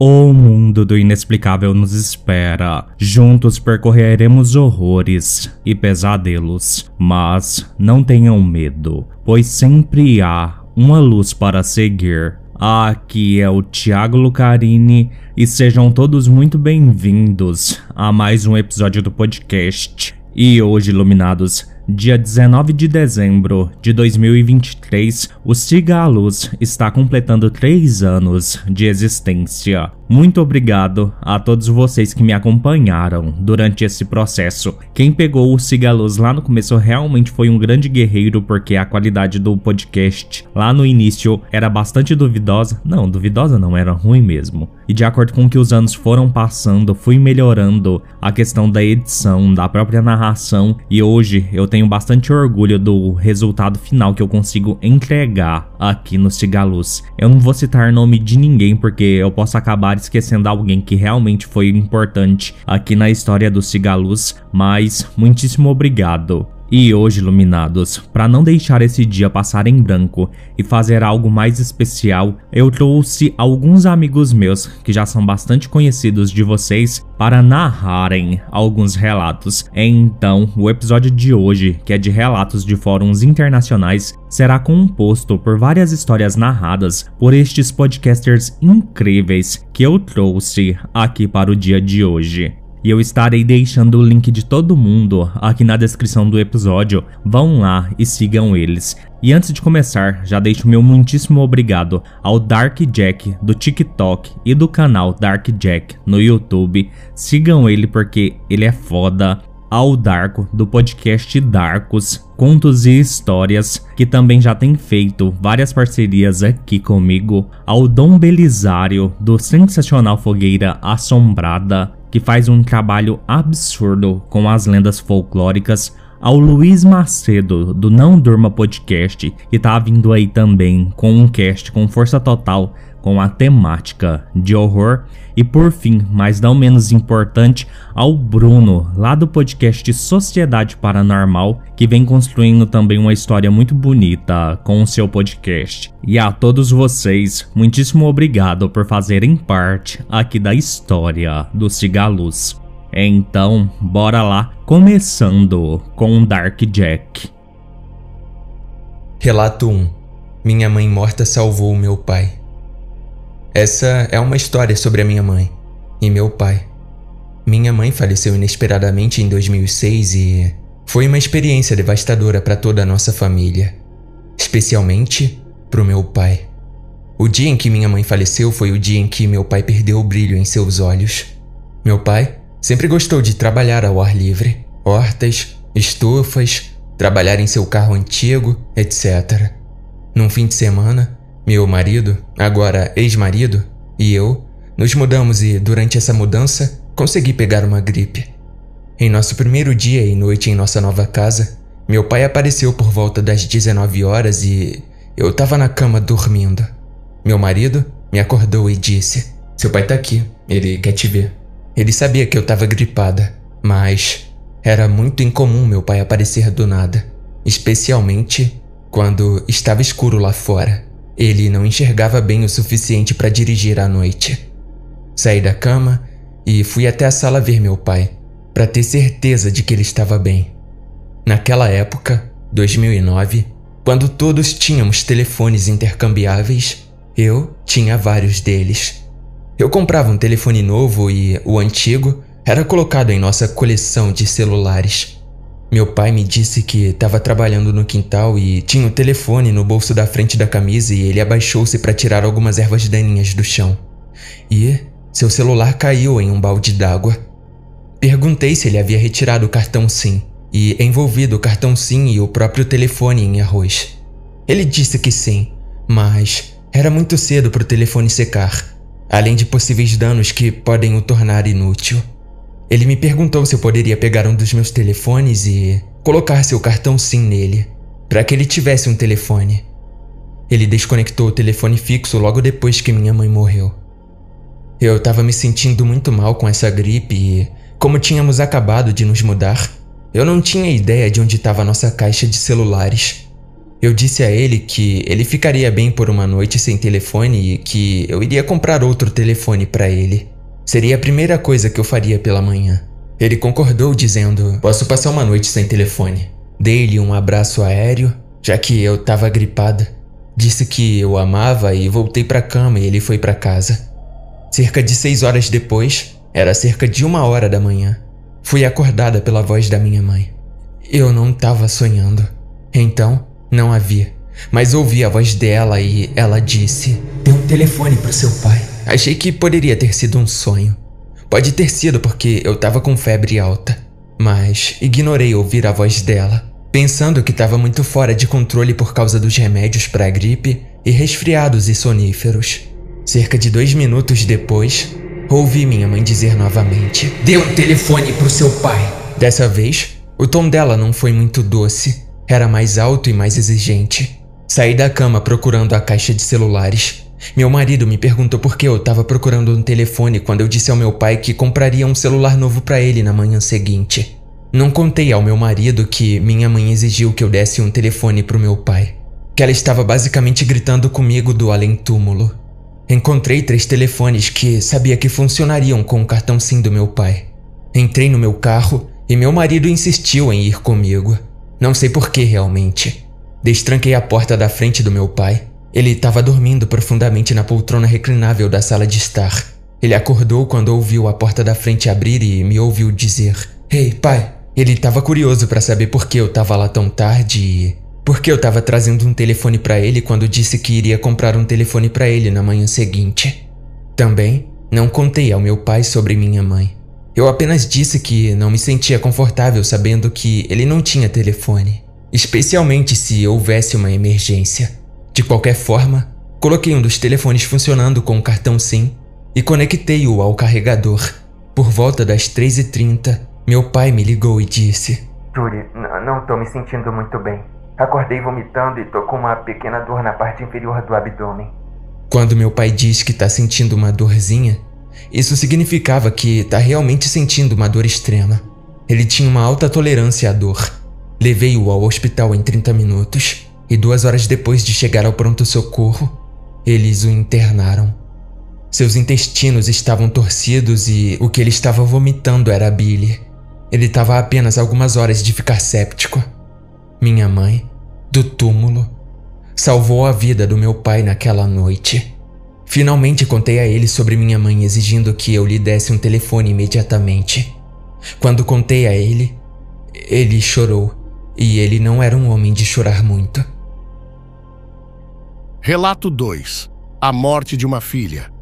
O mundo do inexplicável nos espera. Juntos percorreremos horrores e pesadelos. Mas não tenham medo, pois sempre há uma luz para seguir. Aqui é o Thiago Lucarini e sejam todos muito bem-vindos a mais um episódio do podcast. E hoje, iluminados, Dia 19 de dezembro de 2023, o Siga a Luz está completando 3 anos de existência. Muito obrigado a todos vocês que me acompanharam durante esse processo. Quem pegou o Siga Luz lá no começo realmente foi um grande guerreiro, porque a qualidade do podcast lá no início era bastante duvidosa. Não, duvidosa não, era ruim mesmo. E de acordo com que os anos foram passando, fui melhorando a questão da edição, da própria narração, e hoje eu tenho tenho bastante orgulho do resultado final que eu consigo entregar aqui no Cigaluz. Eu não vou citar nome de ninguém porque eu posso acabar esquecendo alguém que realmente foi importante aqui na história do Cigaluz, mas muitíssimo obrigado. E hoje, iluminados, para não deixar esse dia passar em branco e fazer algo mais especial, eu trouxe alguns amigos meus que já são bastante conhecidos de vocês para narrarem alguns relatos. Então, o episódio de hoje, que é de relatos de fóruns internacionais, será composto por várias histórias narradas por estes podcasters incríveis que eu trouxe aqui para o dia de hoje. E eu estarei deixando o link de todo mundo aqui na descrição do episódio. Vão lá e sigam eles. E antes de começar, já deixo meu muitíssimo obrigado ao Dark Jack do TikTok e do canal Dark Jack no YouTube. Sigam ele porque ele é foda ao Darko do podcast Darkos, Contos e Histórias, que também já tem feito várias parcerias aqui comigo, ao Dom Belisário do sensacional Fogueira Assombrada, que faz um trabalho absurdo com as lendas folclóricas, ao Luiz Macedo do Não Durma Podcast, que tá vindo aí também com um cast com força total com a temática de horror. E por fim, mas não menos importante, ao Bruno, lá do podcast Sociedade Paranormal, que vem construindo também uma história muito bonita com o seu podcast. E a todos vocês, muitíssimo obrigado por fazerem parte aqui da história do Cigaluz. Então, bora lá, começando com Dark Jack. Relato 1 Minha mãe morta salvou meu pai. Essa é uma história sobre a minha mãe e meu pai. Minha mãe faleceu inesperadamente em 2006 e foi uma experiência devastadora para toda a nossa família, especialmente para o meu pai. O dia em que minha mãe faleceu foi o dia em que meu pai perdeu o brilho em seus olhos. Meu pai sempre gostou de trabalhar ao ar livre, hortas, estufas, trabalhar em seu carro antigo, etc. Num fim de semana, meu marido, agora ex-marido, e eu nos mudamos e, durante essa mudança, consegui pegar uma gripe. Em nosso primeiro dia e noite em nossa nova casa, meu pai apareceu por volta das 19 horas e eu estava na cama dormindo. Meu marido me acordou e disse: Seu pai tá aqui, ele quer te ver. Ele sabia que eu estava gripada, mas era muito incomum meu pai aparecer do nada, especialmente quando estava escuro lá fora. Ele não enxergava bem o suficiente para dirigir à noite. Saí da cama e fui até a sala ver meu pai, para ter certeza de que ele estava bem. Naquela época, 2009, quando todos tínhamos telefones intercambiáveis, eu tinha vários deles. Eu comprava um telefone novo e o antigo era colocado em nossa coleção de celulares. Meu pai me disse que estava trabalhando no quintal e tinha o telefone no bolso da frente da camisa e ele abaixou-se para tirar algumas ervas daninhas do chão. E seu celular caiu em um balde d'água. Perguntei se ele havia retirado o cartão SIM e envolvido o cartão SIM e o próprio telefone em arroz. Ele disse que sim, mas era muito cedo para o telefone secar, além de possíveis danos que podem o tornar inútil. Ele me perguntou se eu poderia pegar um dos meus telefones e colocar seu cartão SIM nele, para que ele tivesse um telefone. Ele desconectou o telefone fixo logo depois que minha mãe morreu. Eu estava me sentindo muito mal com essa gripe e, como tínhamos acabado de nos mudar, eu não tinha ideia de onde estava nossa caixa de celulares. Eu disse a ele que ele ficaria bem por uma noite sem telefone e que eu iria comprar outro telefone para ele. Seria a primeira coisa que eu faria pela manhã. Ele concordou, dizendo: Posso passar uma noite sem telefone. Dei-lhe um abraço aéreo, já que eu estava gripada. Disse que eu amava e voltei para a cama e ele foi para casa. Cerca de seis horas depois, era cerca de uma hora da manhã, fui acordada pela voz da minha mãe. Eu não estava sonhando. Então, não havia. Mas ouvi a voz dela e ela disse: Dê um telefone para seu pai. Achei que poderia ter sido um sonho. Pode ter sido porque eu estava com febre alta. Mas ignorei ouvir a voz dela, pensando que estava muito fora de controle por causa dos remédios para a gripe e resfriados e soníferos. Cerca de dois minutos depois, ouvi minha mãe dizer novamente: Dê um telefone para o seu pai. Dessa vez, o tom dela não foi muito doce era mais alto e mais exigente. Saí da cama procurando a caixa de celulares. Meu marido me perguntou por que eu estava procurando um telefone quando eu disse ao meu pai que compraria um celular novo para ele na manhã seguinte. Não contei ao meu marido que minha mãe exigiu que eu desse um telefone para o meu pai, que ela estava basicamente gritando comigo do além-túmulo. Encontrei três telefones que sabia que funcionariam com o cartão SIM do meu pai. Entrei no meu carro e meu marido insistiu em ir comigo. Não sei por que realmente. Destranquei a porta da frente do meu pai. Ele estava dormindo profundamente na poltrona reclinável da sala de estar. Ele acordou quando ouviu a porta da frente abrir e me ouviu dizer: Ei, hey, pai! Ele estava curioso para saber por que eu estava lá tão tarde e por que eu estava trazendo um telefone para ele quando disse que iria comprar um telefone para ele na manhã seguinte. Também não contei ao meu pai sobre minha mãe. Eu apenas disse que não me sentia confortável sabendo que ele não tinha telefone, especialmente se houvesse uma emergência. De qualquer forma, coloquei um dos telefones funcionando com o cartão SIM e conectei-o ao carregador. Por volta das 3h30, meu pai me ligou e disse: Júlia, não estou me sentindo muito bem. Acordei vomitando e tô com uma pequena dor na parte inferior do abdômen. Quando meu pai diz que está sentindo uma dorzinha, isso significava que está realmente sentindo uma dor extrema. Ele tinha uma alta tolerância à dor. Levei-o ao hospital em 30 minutos e duas horas depois de chegar ao pronto-socorro, eles o internaram. Seus intestinos estavam torcidos e o que ele estava vomitando era bile. Ele estava a apenas algumas horas de ficar séptico. Minha mãe, do túmulo, salvou a vida do meu pai naquela noite. Finalmente contei a ele sobre minha mãe exigindo que eu lhe desse um telefone imediatamente. Quando contei a ele, ele chorou, e ele não era um homem de chorar muito. Relato 2 A morte de uma filha.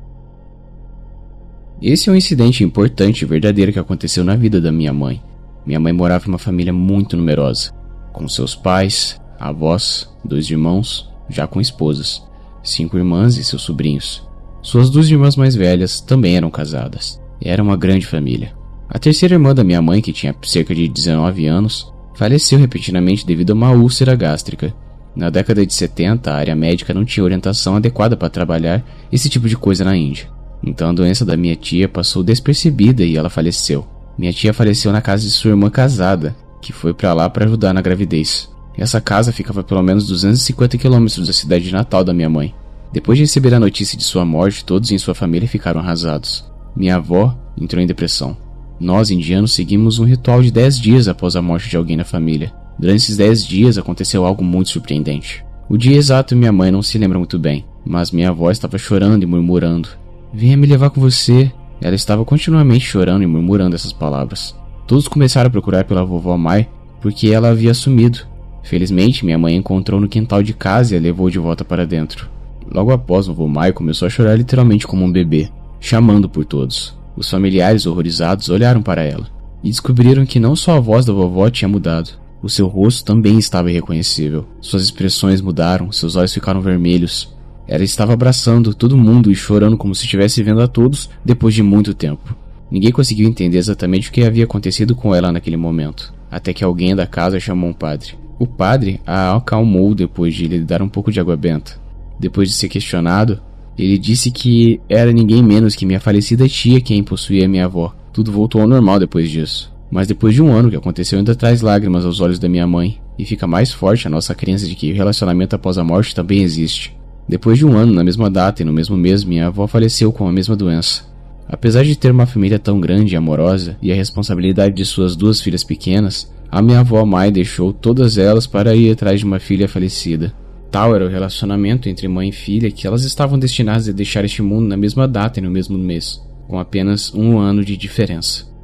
Esse é um incidente importante e verdadeiro que aconteceu na vida da minha mãe. Minha mãe morava em uma família muito numerosa, com seus pais, avós, dois irmãos, já com esposas cinco irmãs e seus sobrinhos. Suas duas irmãs mais velhas também eram casadas. Era uma grande família. A terceira irmã da minha mãe, que tinha cerca de 19 anos, faleceu repentinamente devido a uma úlcera gástrica. Na década de 70, a área médica não tinha orientação adequada para trabalhar esse tipo de coisa na Índia. Então a doença da minha tia passou despercebida e ela faleceu. Minha tia faleceu na casa de sua irmã casada, que foi para lá para ajudar na gravidez. Essa casa ficava a pelo menos 250 quilômetros da cidade natal da minha mãe. Depois de receber a notícia de sua morte, todos em sua família ficaram arrasados. Minha avó entrou em depressão. Nós, indianos, seguimos um ritual de 10 dias após a morte de alguém na família. Durante esses 10 dias aconteceu algo muito surpreendente. O dia exato minha mãe não se lembra muito bem, mas minha avó estava chorando e murmurando: Venha me levar com você. Ela estava continuamente chorando e murmurando essas palavras. Todos começaram a procurar pela vovó Mai porque ela havia sumido Felizmente, minha mãe encontrou no quintal de casa e a levou de volta para dentro. Logo após, vovô Mai começou a chorar literalmente como um bebê, chamando por todos. Os familiares horrorizados olharam para ela e descobriram que não só a voz da vovó tinha mudado, o seu rosto também estava irreconhecível. Suas expressões mudaram, seus olhos ficaram vermelhos. Ela estava abraçando todo mundo e chorando como se estivesse vendo a todos depois de muito tempo. Ninguém conseguiu entender exatamente o que havia acontecido com ela naquele momento, até que alguém da casa chamou um padre. O padre a acalmou depois de lhe dar um pouco de água benta. Depois de ser questionado, ele disse que era ninguém menos que minha falecida tia quem possuía minha avó. Tudo voltou ao normal depois disso. Mas depois de um ano que aconteceu ainda traz lágrimas aos olhos da minha mãe. e fica mais forte a nossa crença de que o relacionamento após a morte também existe. Depois de um ano, na mesma data e no mesmo mês, minha avó faleceu com a mesma doença. Apesar de ter uma família tão grande e amorosa e a responsabilidade de suas duas filhas pequenas, a minha avó Mai deixou todas elas para ir atrás de uma filha falecida. Tal era o relacionamento entre mãe e filha que elas estavam destinadas a deixar este mundo na mesma data e no mesmo mês, com apenas um ano de diferença.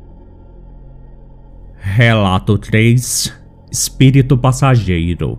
Relato 3 Espírito Passageiro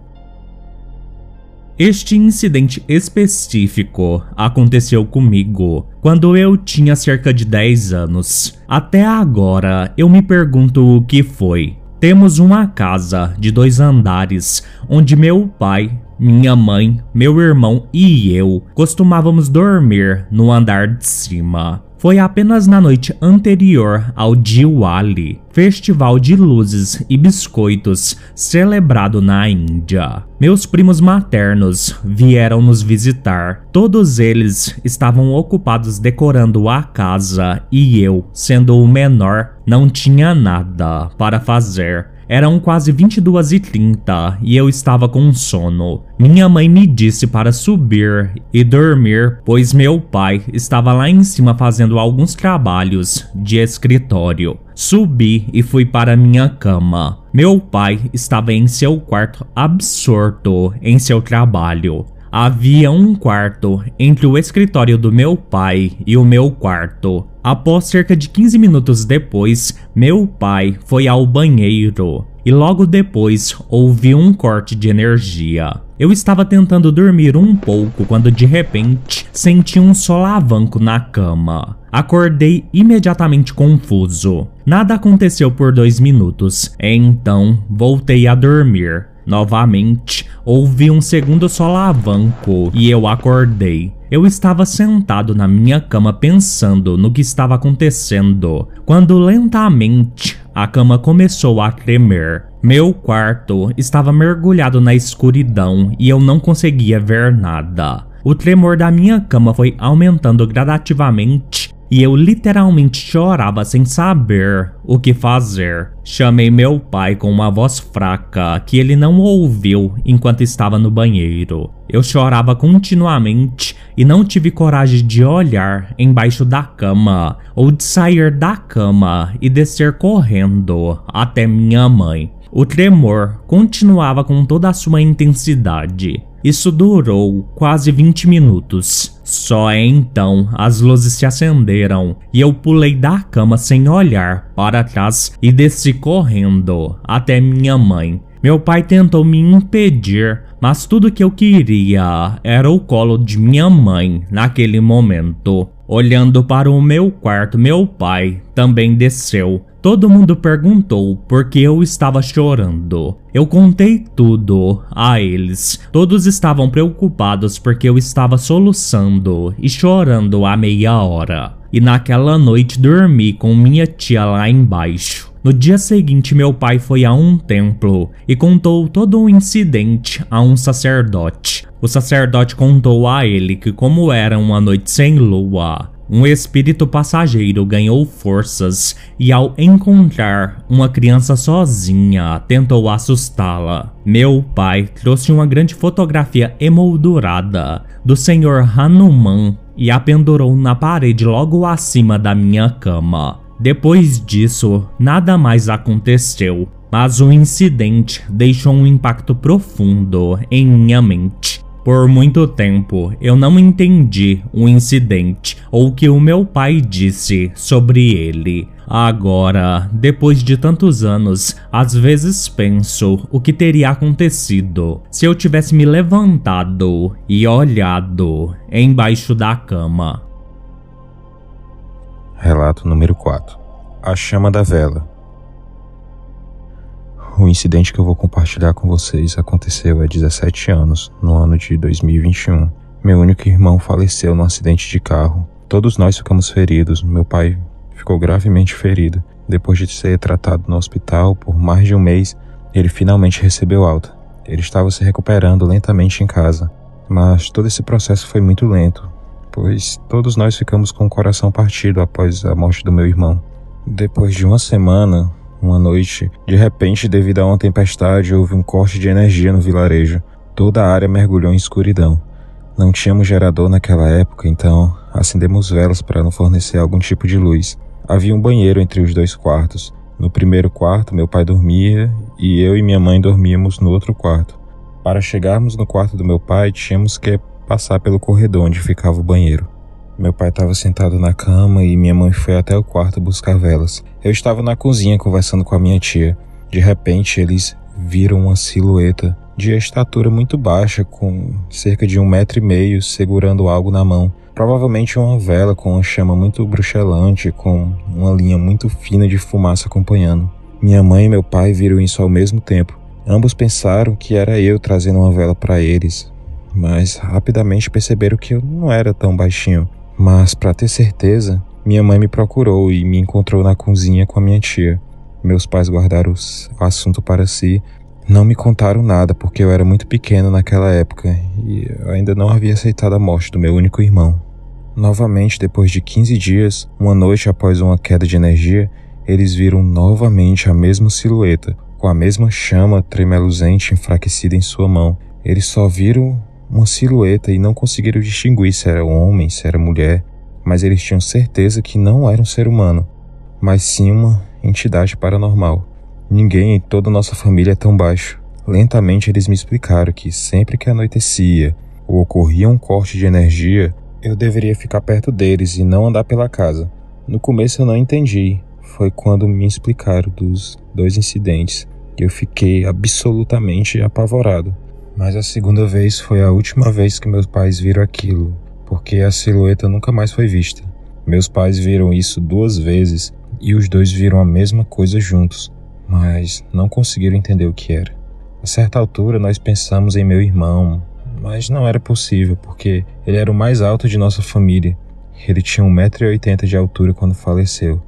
este incidente específico aconteceu comigo quando eu tinha cerca de 10 anos. Até agora eu me pergunto o que foi. Temos uma casa de dois andares onde meu pai, minha mãe, meu irmão e eu costumávamos dormir no andar de cima. Foi apenas na noite anterior ao Diwali, festival de luzes e biscoitos celebrado na Índia. Meus primos maternos vieram nos visitar. Todos eles estavam ocupados decorando a casa e eu, sendo o menor, não tinha nada para fazer. Eram quase 22h30 e eu estava com sono. Minha mãe me disse para subir e dormir, pois meu pai estava lá em cima fazendo alguns trabalhos de escritório. Subi e fui para minha cama. Meu pai estava em seu quarto absorto em seu trabalho. Havia um quarto entre o escritório do meu pai e o meu quarto. Após cerca de 15 minutos depois, meu pai foi ao banheiro e logo depois houve um corte de energia. Eu estava tentando dormir um pouco quando de repente senti um solavanco na cama. Acordei imediatamente confuso. Nada aconteceu por dois minutos, então voltei a dormir. Novamente, ouvi um segundo solavanco e eu acordei. Eu estava sentado na minha cama pensando no que estava acontecendo, quando lentamente a cama começou a tremer. Meu quarto estava mergulhado na escuridão e eu não conseguia ver nada. O tremor da minha cama foi aumentando gradativamente e eu literalmente chorava sem saber o que fazer. Chamei meu pai com uma voz fraca que ele não ouviu enquanto estava no banheiro. Eu chorava continuamente e não tive coragem de olhar embaixo da cama ou de sair da cama e descer correndo até minha mãe. O tremor continuava com toda a sua intensidade. Isso durou quase 20 minutos. Só então as luzes se acenderam e eu pulei da cama sem olhar para trás e desci correndo até minha mãe. Meu pai tentou me impedir, mas tudo que eu queria era o colo de minha mãe naquele momento. Olhando para o meu quarto, meu pai também desceu Todo mundo perguntou por que eu estava chorando. Eu contei tudo a eles. Todos estavam preocupados porque eu estava soluçando e chorando há meia hora. E naquela noite dormi com minha tia lá embaixo. No dia seguinte, meu pai foi a um templo e contou todo o incidente a um sacerdote. O sacerdote contou a ele que, como era uma noite sem lua, um espírito passageiro ganhou forças e, ao encontrar uma criança sozinha, tentou assustá-la. Meu pai trouxe uma grande fotografia emoldurada do Senhor Hanuman e a pendurou na parede logo acima da minha cama. Depois disso, nada mais aconteceu, mas o incidente deixou um impacto profundo em minha mente. Por muito tempo eu não entendi o incidente ou o que o meu pai disse sobre ele. Agora, depois de tantos anos, às vezes penso o que teria acontecido se eu tivesse me levantado e olhado embaixo da cama. Relato número 4 A chama da vela. O incidente que eu vou compartilhar com vocês aconteceu há 17 anos, no ano de 2021. Meu único irmão faleceu num acidente de carro. Todos nós ficamos feridos. Meu pai ficou gravemente ferido. Depois de ser tratado no hospital por mais de um mês, ele finalmente recebeu alta. Ele estava se recuperando lentamente em casa, mas todo esse processo foi muito lento, pois todos nós ficamos com o coração partido após a morte do meu irmão. Depois de uma semana, Uma noite, de repente, devido a uma tempestade, houve um corte de energia no vilarejo. Toda a área mergulhou em escuridão. Não tínhamos gerador naquela época, então acendemos velas para não fornecer algum tipo de luz. Havia um banheiro entre os dois quartos. No primeiro quarto, meu pai dormia e eu e minha mãe dormíamos no outro quarto. Para chegarmos no quarto do meu pai, tínhamos que passar pelo corredor onde ficava o banheiro. Meu pai estava sentado na cama e minha mãe foi até o quarto buscar velas. Eu estava na cozinha conversando com a minha tia. De repente, eles viram uma silhueta de estatura muito baixa, com cerca de um metro e meio, segurando algo na mão. Provavelmente uma vela com uma chama muito bruxelante, com uma linha muito fina de fumaça acompanhando. Minha mãe e meu pai viram isso ao mesmo tempo. Ambos pensaram que era eu trazendo uma vela para eles, mas rapidamente perceberam que eu não era tão baixinho. Mas, para ter certeza, minha mãe me procurou e me encontrou na cozinha com a minha tia. Meus pais guardaram o assunto para si. Não me contaram nada porque eu era muito pequeno naquela época e ainda não havia aceitado a morte do meu único irmão. Novamente, depois de 15 dias, uma noite após uma queda de energia, eles viram novamente a mesma silhueta, com a mesma chama tremeluzente enfraquecida em sua mão. Eles só viram uma silhueta e não conseguiram distinguir se era homem, se era mulher, mas eles tinham certeza que não era um ser humano, mas sim uma entidade paranormal. Ninguém em toda a nossa família é tão baixo. Lentamente eles me explicaram que sempre que anoitecia ou ocorria um corte de energia, eu deveria ficar perto deles e não andar pela casa. No começo eu não entendi, foi quando me explicaram dos dois incidentes e eu fiquei absolutamente apavorado. Mas a segunda vez foi a última vez que meus pais viram aquilo, porque a silhueta nunca mais foi vista. Meus pais viram isso duas vezes e os dois viram a mesma coisa juntos, mas não conseguiram entender o que era. A certa altura nós pensamos em meu irmão, mas não era possível porque ele era o mais alto de nossa família. Ele tinha 1,80m de altura quando faleceu.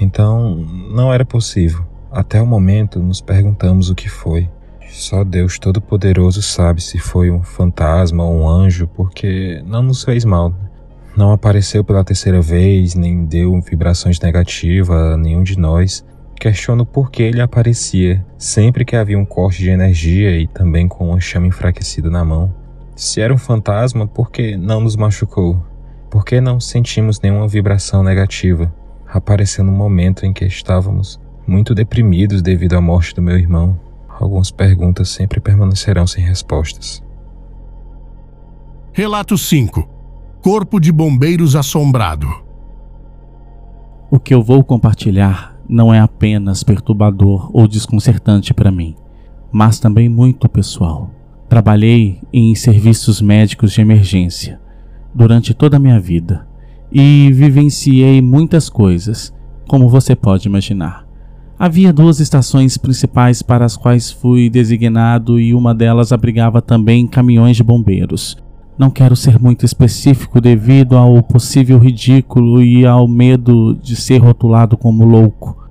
Então, não era possível. Até o momento, nos perguntamos o que foi. Só Deus Todo-Poderoso sabe se foi um fantasma ou um anjo, porque não nos fez mal. Não apareceu pela terceira vez, nem deu vibrações negativas a nenhum de nós. Questiono por que ele aparecia sempre que havia um corte de energia e também com uma chama enfraquecida na mão. Se era um fantasma, por que não nos machucou? Por que não sentimos nenhuma vibração negativa? Apareceu no momento em que estávamos muito deprimidos devido à morte do meu irmão algumas perguntas sempre permanecerão sem respostas. Relato 5 Corpo de Bombeiros Assombrado O que eu vou compartilhar não é apenas perturbador ou desconcertante para mim, mas também muito pessoal. Trabalhei em serviços médicos de emergência durante toda a minha vida e vivenciei muitas coisas, como você pode imaginar. Havia duas estações principais para as quais fui designado e uma delas abrigava também caminhões de bombeiros. Não quero ser muito específico devido ao possível ridículo e ao medo de ser rotulado como louco.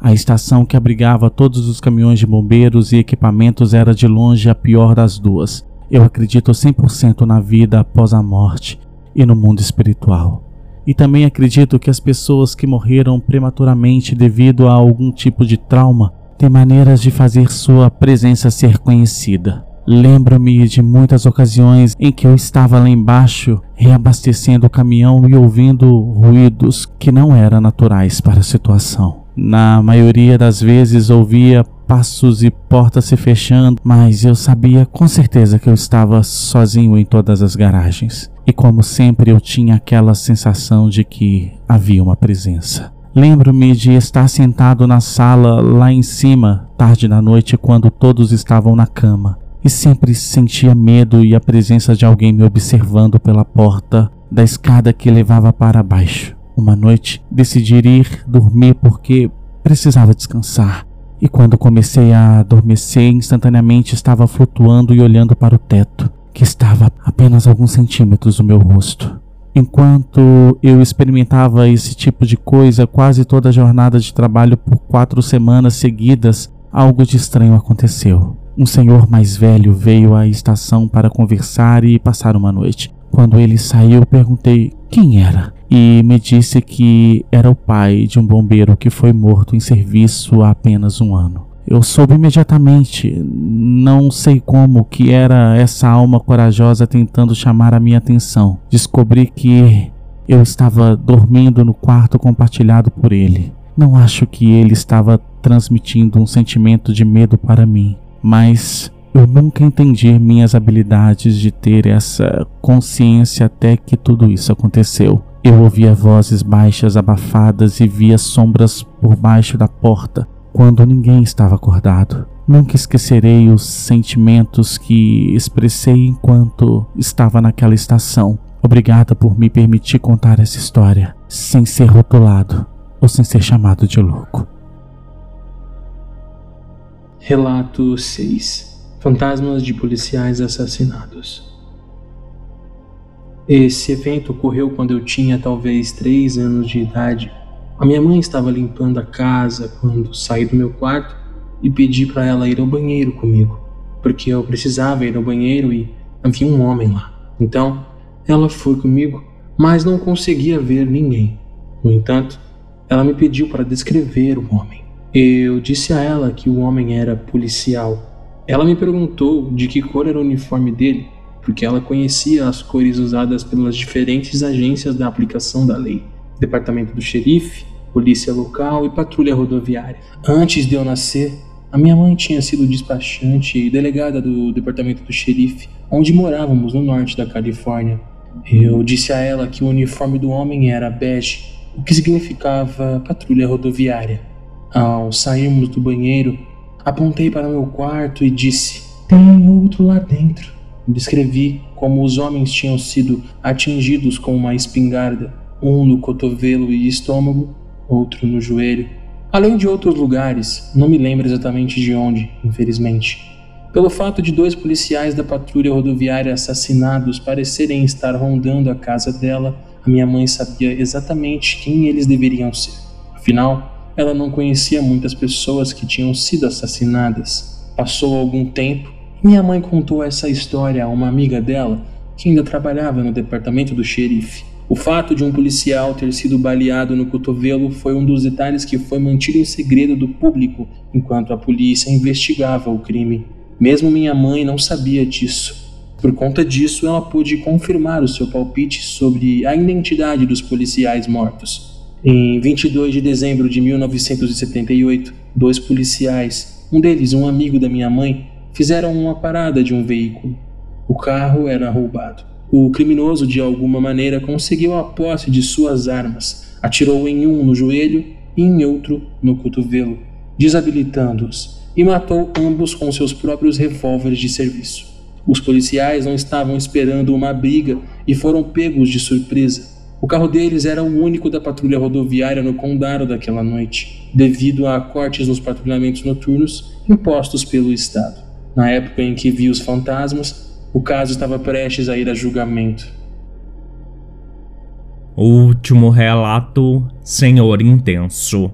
A estação que abrigava todos os caminhões de bombeiros e equipamentos era de longe a pior das duas. Eu acredito 100% na vida após a morte e no mundo espiritual. E também acredito que as pessoas que morreram prematuramente devido a algum tipo de trauma têm maneiras de fazer sua presença ser conhecida. Lembro-me de muitas ocasiões em que eu estava lá embaixo reabastecendo o caminhão e ouvindo ruídos que não eram naturais para a situação. Na maioria das vezes ouvia passos e portas se fechando, mas eu sabia com certeza que eu estava sozinho em todas as garagens. E como sempre eu tinha aquela sensação de que havia uma presença. Lembro-me de estar sentado na sala lá em cima, tarde da noite, quando todos estavam na cama, e sempre sentia medo e a presença de alguém me observando pela porta da escada que levava para baixo. Uma noite decidi ir dormir porque precisava descansar. E quando comecei a adormecer, instantaneamente estava flutuando e olhando para o teto, que estava apenas alguns centímetros do meu rosto. Enquanto eu experimentava esse tipo de coisa quase toda a jornada de trabalho por quatro semanas seguidas, algo de estranho aconteceu. Um senhor mais velho veio à estação para conversar e passar uma noite. Quando ele saiu, perguntei quem era e me disse que era o pai de um bombeiro que foi morto em serviço há apenas um ano. Eu soube imediatamente, não sei como, que era essa alma corajosa tentando chamar a minha atenção. Descobri que eu estava dormindo no quarto compartilhado por ele. Não acho que ele estava transmitindo um sentimento de medo para mim, mas eu nunca entendi minhas habilidades de ter essa consciência até que tudo isso aconteceu. Eu ouvia vozes baixas abafadas e via sombras por baixo da porta quando ninguém estava acordado. Nunca esquecerei os sentimentos que expressei enquanto estava naquela estação. Obrigada por me permitir contar essa história sem ser rotulado ou sem ser chamado de louco. Relato 6 fantasmas de policiais assassinados. Esse evento ocorreu quando eu tinha talvez 3 anos de idade. A minha mãe estava limpando a casa quando saí do meu quarto e pedi para ela ir ao banheiro comigo, porque eu precisava ir ao banheiro e havia um homem lá. Então, ela foi comigo, mas não conseguia ver ninguém. No entanto, ela me pediu para descrever o homem. Eu disse a ela que o homem era policial ela me perguntou de que cor era o uniforme dele, porque ela conhecia as cores usadas pelas diferentes agências da aplicação da lei: Departamento do Xerife, Polícia Local e Patrulha Rodoviária. Antes de eu nascer, a minha mãe tinha sido despachante e delegada do Departamento do Xerife, onde morávamos no norte da Califórnia. Eu disse a ela que o uniforme do homem era bege, o que significava patrulha rodoviária. Ao sairmos do banheiro, Apontei para meu quarto e disse: Tem outro lá dentro. Descrevi como os homens tinham sido atingidos com uma espingarda, um no cotovelo e estômago, outro no joelho. Além de outros lugares, não me lembro exatamente de onde, infelizmente. Pelo fato de dois policiais da patrulha rodoviária assassinados parecerem estar rondando a casa dela, a minha mãe sabia exatamente quem eles deveriam ser. Afinal, ela não conhecia muitas pessoas que tinham sido assassinadas. Passou algum tempo e minha mãe contou essa história a uma amiga dela que ainda trabalhava no departamento do xerife. O fato de um policial ter sido baleado no cotovelo foi um dos detalhes que foi mantido em segredo do público enquanto a polícia investigava o crime. Mesmo minha mãe não sabia disso. Por conta disso, ela pôde confirmar o seu palpite sobre a identidade dos policiais mortos. Em 22 de dezembro de 1978, dois policiais, um deles um amigo da minha mãe, fizeram uma parada de um veículo. O carro era roubado. O criminoso, de alguma maneira, conseguiu a posse de suas armas, atirou em um no joelho e em outro no cotovelo, desabilitando-os, e matou ambos com seus próprios revólveres de serviço. Os policiais não estavam esperando uma briga e foram pegos de surpresa. O carro deles era o único da patrulha rodoviária no condado daquela noite, devido a cortes nos patrulhamentos noturnos impostos pelo Estado. Na época em que vi os fantasmas, o caso estava prestes a ir a julgamento. Último relato, Senhor Intenso.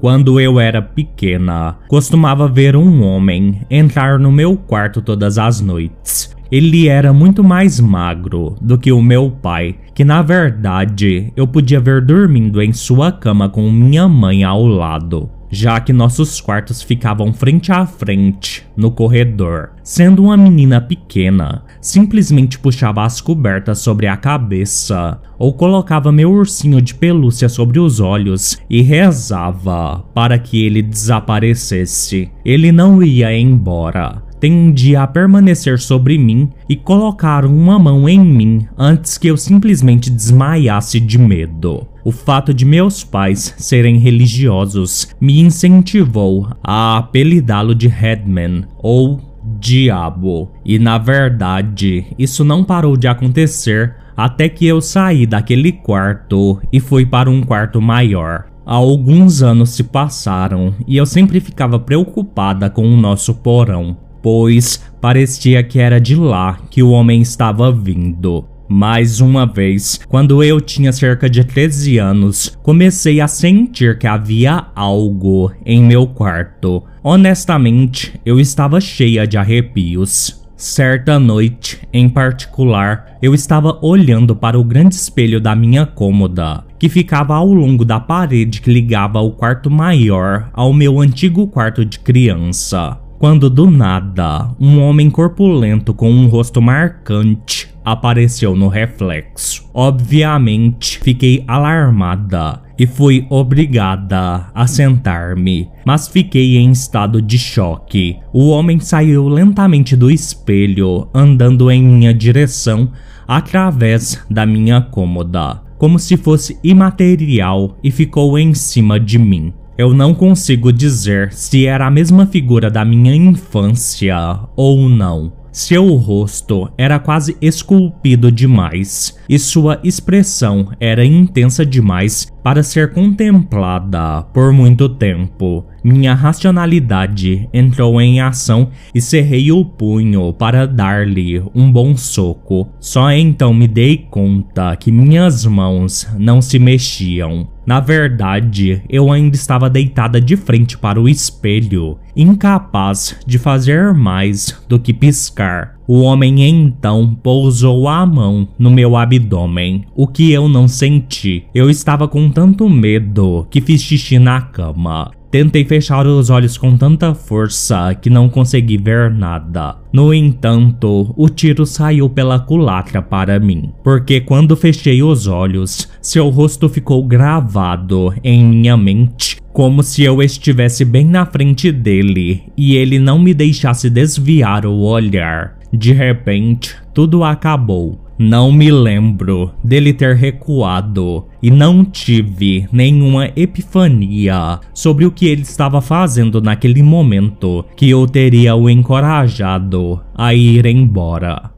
Quando eu era pequena, costumava ver um homem entrar no meu quarto todas as noites ele era muito mais magro do que o meu pai, que na verdade eu podia ver dormindo em sua cama com minha mãe ao lado, já que nossos quartos ficavam frente a frente no corredor. Sendo uma menina pequena, simplesmente puxava as cobertas sobre a cabeça ou colocava meu ursinho de pelúcia sobre os olhos e rezava para que ele desaparecesse. Ele não ia embora tendia a permanecer sobre mim e colocar uma mão em mim antes que eu simplesmente desmaiasse de medo. O fato de meus pais serem religiosos me incentivou a apelidá-lo de Headman ou Diabo, e na verdade isso não parou de acontecer até que eu saí daquele quarto e fui para um quarto maior. Alguns anos se passaram e eu sempre ficava preocupada com o nosso porão, pois parecia que era de lá que o homem estava vindo. Mais uma vez, quando eu tinha cerca de 13 anos, comecei a sentir que havia algo em meu quarto. Honestamente, eu estava cheia de arrepios. Certa noite, em particular, eu estava olhando para o grande espelho da minha cômoda, que ficava ao longo da parede que ligava o quarto maior ao meu antigo quarto de criança. Quando do nada, um homem corpulento com um rosto marcante apareceu no reflexo. Obviamente, fiquei alarmada e fui obrigada a sentar-me, mas fiquei em estado de choque. O homem saiu lentamente do espelho, andando em minha direção através da minha cômoda, como se fosse imaterial e ficou em cima de mim. Eu não consigo dizer se era a mesma figura da minha infância ou não. Seu rosto era quase esculpido demais e sua expressão era intensa demais para ser contemplada por muito tempo. Minha racionalidade entrou em ação e cerrei o punho para dar-lhe um bom soco. Só então me dei conta que minhas mãos não se mexiam. Na verdade, eu ainda estava deitada de frente para o espelho, incapaz de fazer mais do que piscar. O homem então pousou a mão no meu abdômen, o que eu não senti. Eu estava com tanto medo que fiz xixi na cama. Tentei fechar os olhos com tanta força que não consegui ver nada. No entanto, o tiro saiu pela culatra para mim, porque quando fechei os olhos, seu rosto ficou gravado em minha mente, como se eu estivesse bem na frente dele e ele não me deixasse desviar o olhar. De repente, tudo acabou. Não me lembro dele ter recuado e não tive nenhuma epifania sobre o que ele estava fazendo naquele momento que eu teria o encorajado a ir embora.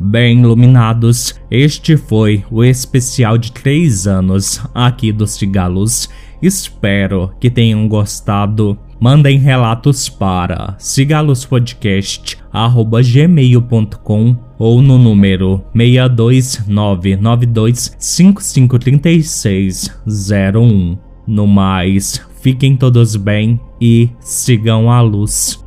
Bem iluminados, este foi o especial de 3 anos aqui dos Cigalos. Espero que tenham gostado. Mandem relatos para cigalospodcast.gmail.com ou no número 62992553601. No mais, fiquem todos bem e sigam a luz.